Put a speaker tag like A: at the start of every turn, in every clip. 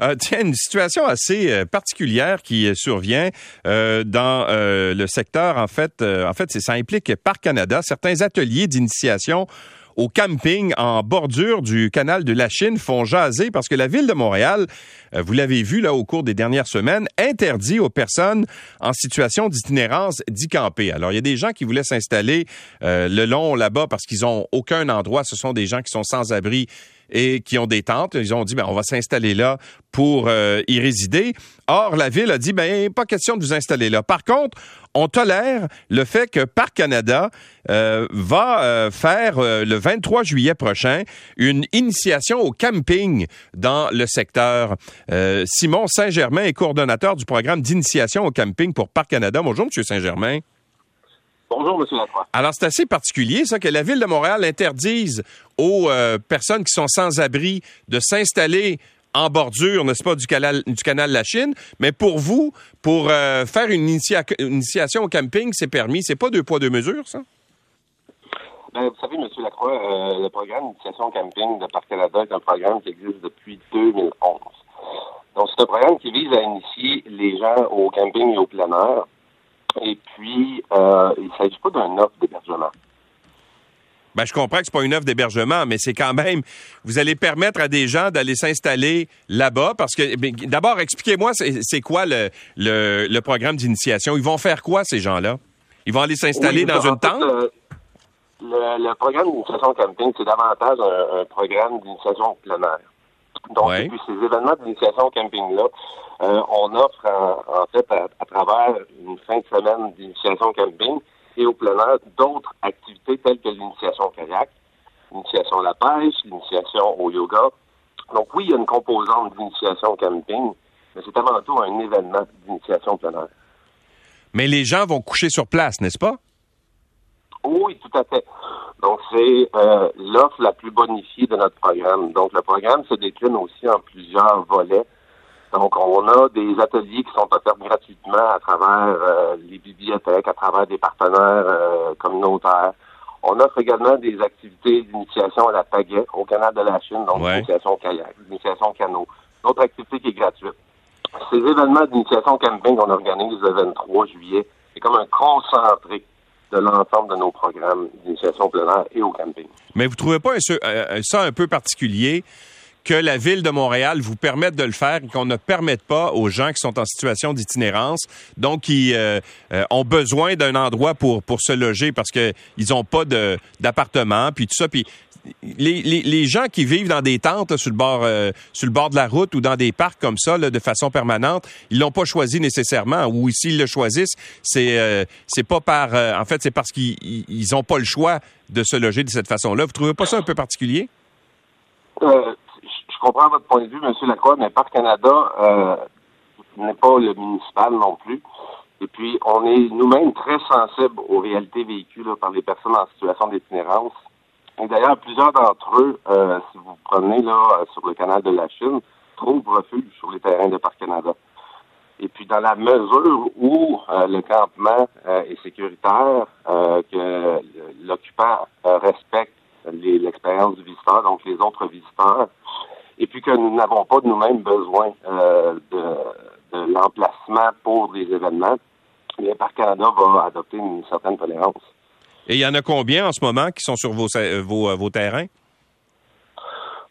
A: Euh, tiens, une situation assez euh, particulière qui euh, survient euh, dans le secteur. En fait, en fait, ça implique Parc Canada, certains ateliers d'initiation au camping en bordure du canal de la Chine font jaser parce que la ville de Montréal, vous l'avez vu là au cours des dernières semaines, interdit aux personnes en situation d'itinérance d'y camper. Alors, il y a des gens qui voulaient s'installer le long là-bas parce qu'ils ont aucun endroit. Ce sont des gens qui sont sans abri et qui ont des tentes. Ils ont dit, ben, on va s'installer là pour euh, y résider. Or, la ville a dit, ben, pas question de vous installer là. Par contre, on tolère le fait que Parc Canada euh, va euh, faire le 23 juillet prochain une initiation au camping dans le secteur. Simon Saint-Germain est coordonnateur du programme d'initiation au camping pour Parc Canada. Bonjour, Monsieur Saint-Germain.
B: Bonjour, M. Lacroix.
A: Alors, c'est assez particulier, ça, que la Ville de Montréal interdise aux euh, personnes qui sont sans abri de s'installer en bordure, n'est-ce pas, du canal, du canal de la Chine. Mais pour vous, pour euh, faire une, initia- une initiation au camping, c'est permis. C'est pas deux poids, deux mesures, ça?
B: Ben, vous savez, M. Lacroix, euh, le programme d'initiation camping de Parc Canada est un programme qui existe depuis 2011. Donc, c'est un programme qui vise à initier les gens au camping et au plein air. Et puis, euh, il ne s'agit pas d'un offre d'hébergement.
A: Ben, je comprends que c'est pas une offre d'hébergement, mais c'est quand même, vous allez permettre à des gens d'aller s'installer là-bas parce que, ben, d'abord, expliquez-moi, c'est quoi le, le, le programme d'initiation? Ils vont faire quoi, ces gens-là? Ils vont aller s'installer
B: Oui,
A: dans
B: en
A: une
B: fait,
A: tente?
B: euh, le, le programme d'initiation camping, c'est davantage un, un programme d'initiation plein air. Donc,
A: Ouais.
B: depuis ces événements d'initiation camping-là, euh, on offre en, en fait à, à travers une fin de semaine d'initiation camping et au plein air d'autres activités telles que l'initiation au kayak, l'initiation à la pêche, l'initiation au yoga. Donc oui, il y a une composante d'initiation au camping, mais c'est avant tout un événement d'initiation au plein air.
A: Mais les gens vont coucher sur place, n'est-ce pas?
B: Oui, tout à fait. Donc, c'est euh, l'offre la plus bonifiée de notre programme. Donc, le programme se décline aussi en plusieurs volets. Donc, on a des ateliers qui sont offerts gratuitement à travers euh, les bibliothèques, à travers des partenaires euh, communautaires. On offre également des activités d'initiation à la pagaie au canal de la Chine, donc
A: Ouais.
B: l'initiation au kayak, l'initiation au canot. D'autres activités qui est gratuite. Ces événements d'initiation camping qu'on organise le 23 juillet, c'est comme un concentré de l'ensemble de nos programmes d'initiation plein air et au camping.
A: Mais vous trouvez pas un- euh, ça un peu particulier que la ville de Montréal vous permette de le faire et qu'on ne permette pas aux gens qui sont en situation d'itinérance, donc qui euh, euh, ont besoin d'un endroit pour pour se loger parce que ils n'ont pas d'appartement puis tout ça puis les, gens qui vivent dans des tentes là, sur le bord euh, sur le bord de la route ou dans des parcs comme ça là, de façon permanente, ils l'ont pas choisi nécessairement ou s'ils le choisissent, c'est euh, c'est pas par euh, en fait c'est parce qu'ils ils- ont pas le choix de se loger de cette façon-là. Vous trouvez pas ça un peu particulier?
B: Euh, je je comprends votre point de vue, M. Lacroix, mais Parc Canada euh, n'est pas le municipal non plus. Et puis, on est nous-mêmes très sensibles aux réalités vécues là, par les personnes en situation d'itinérance. D'ailleurs, plusieurs d'entre eux, euh, si vous prenez là euh, sur le canal de la Chine, trouvent refuge sur les terrains de Parc Canada. Et puis, dans la mesure où euh, le campement euh, est sécuritaire, euh, que l'occupant euh, respecte l'expérience du visiteur, donc les autres visiteurs, et puis que nous n'avons pas de nous-mêmes besoin de, de l'emplacement pour des événements, bien, Parc Canada va adopter une certaine tolérance.
A: Et il y en a combien en ce moment qui sont sur vos euh, vos, euh, vos terrains?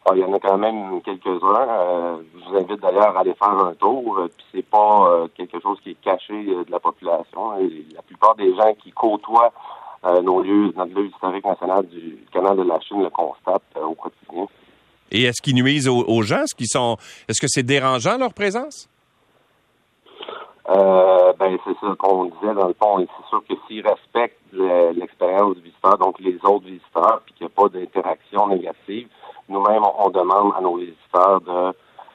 B: Ah, il y en a quand même quelques-uns. Euh, je vous invite d'ailleurs à aller faire un tour. Euh, Puis c'est pas euh, quelque chose qui est caché de la population. Et la plupart des gens qui côtoient nos lieux, notre lieu historique national du canal de la Chine le constatent au quotidien.
A: Et est-ce qu'ils nuisent aux, aux gens? Est-ce qu'ils sont Est-ce que c'est dérangeant leur présence?
B: Euh, ben c'est ça qu'on disait dans le fond. Et c'est sûr que s'ils respectent le- l'expérience du visiteur, donc les autres visiteurs, puis qu'il n'y a pas d'interaction négative, nous-mêmes on, on demande à nos visiteurs de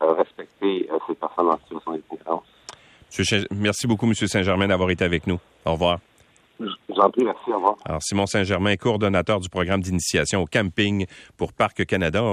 B: euh, respecter euh, ces personnes en situation d'itinérance.
A: Merci beaucoup, Monsieur Saint-Germain, d'avoir été avec nous. Au revoir.
B: J'en prie, merci, au revoir.
A: Alors, Simon Saint-Germain, coordonnateur du programme d'initiation au camping pour Parc Canada.